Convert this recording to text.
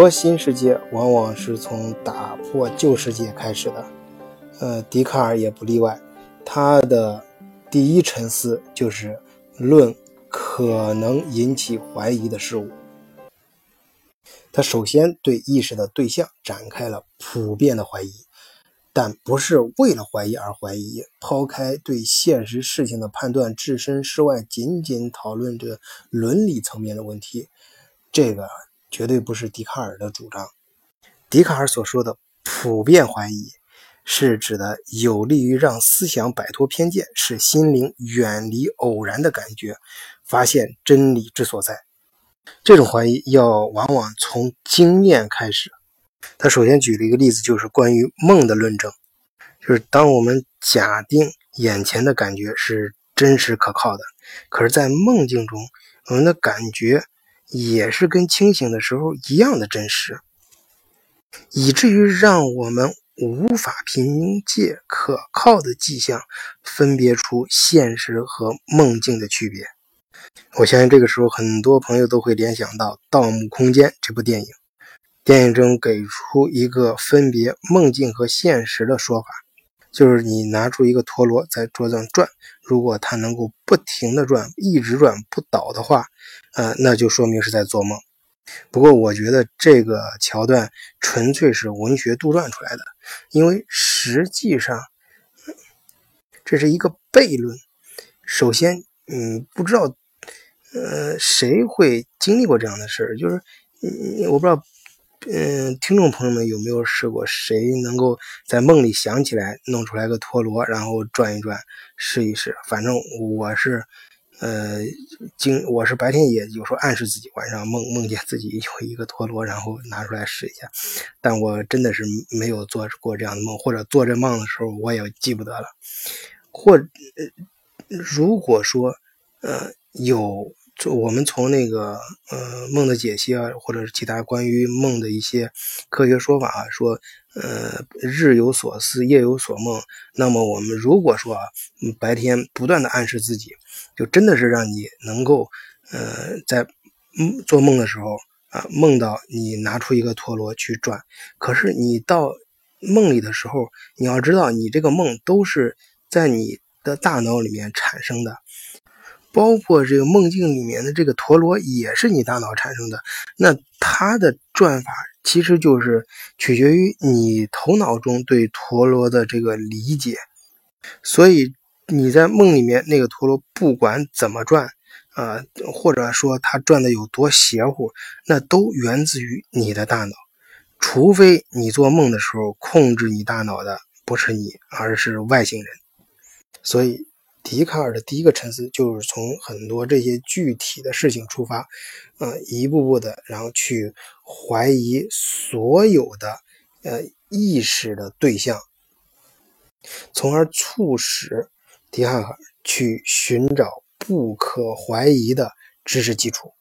国新世界往往是从打破旧世界开始的，呃，笛卡尔也不例外。他的第一沉思就是论可能引起怀疑的事物。他首先对意识的对象展开了普遍的怀疑，但不是为了怀疑而怀疑。抛开对现实事情的判断，置身事外，仅仅讨论这伦理层面的问题，这个绝对不是笛卡尔的主张。笛卡尔所说的普遍怀疑，是指的有利于让思想摆脱偏见，使心灵远离偶然的感觉，发现真理之所在。这种怀疑要往往从经验开始。他首先举了一个例子，就是关于梦的论证。就是当我们假定眼前的感觉是真实可靠的，可是，在梦境中，我们的感觉也是跟清醒的时候一样的真实，以至于让我们无法凭借可靠的迹象分别出现实和梦境的区别。我相信这个时候，很多朋友都会联想到《盗墓空间》这部电影。电影中给出一个分别梦境和现实的说法，就是你拿出一个陀螺在桌子上转，如果它能够不停的转，一直转不倒的话，呃，那就说明是在做梦。不过，我觉得这个桥段纯粹是文学杜撰出来的，因为实际上这是一个悖论。首先，嗯，不知道。呃，谁会经历过这样的事儿？就是，嗯，我不知道，嗯，听众朋友们有没有试过？谁能够在梦里想起来，弄出来个陀螺，然后转一转，试一试？反正我是，呃，经我是白天也有时候暗示自己，晚上梦梦见自己有一个陀螺，然后拿出来试一下。但我真的是没有做过这样的梦，或者做这梦的时候我也记不得了。或，如果说，呃，有。就我们从那个呃梦的解析啊，或者是其他关于梦的一些科学说法啊，说呃日有所思，夜有所梦。那么我们如果说啊，白天不断的暗示自己，就真的是让你能够呃在做梦的时候啊，梦到你拿出一个陀螺去转。可是你到梦里的时候，你要知道，你这个梦都是在你的大脑里面产生的。包括这个梦境里面的这个陀螺也是你大脑产生的，那它的转法其实就是取决于你头脑中对陀螺的这个理解。所以你在梦里面那个陀螺不管怎么转，啊，或者说它转的有多邪乎，那都源自于你的大脑。除非你做梦的时候控制你大脑的不是你，而是外星人。所以。笛卡尔的第一个沉思就是从很多这些具体的事情出发，呃，一步步的，然后去怀疑所有的呃意识的对象，从而促使笛卡尔去寻找不可怀疑的知识基础。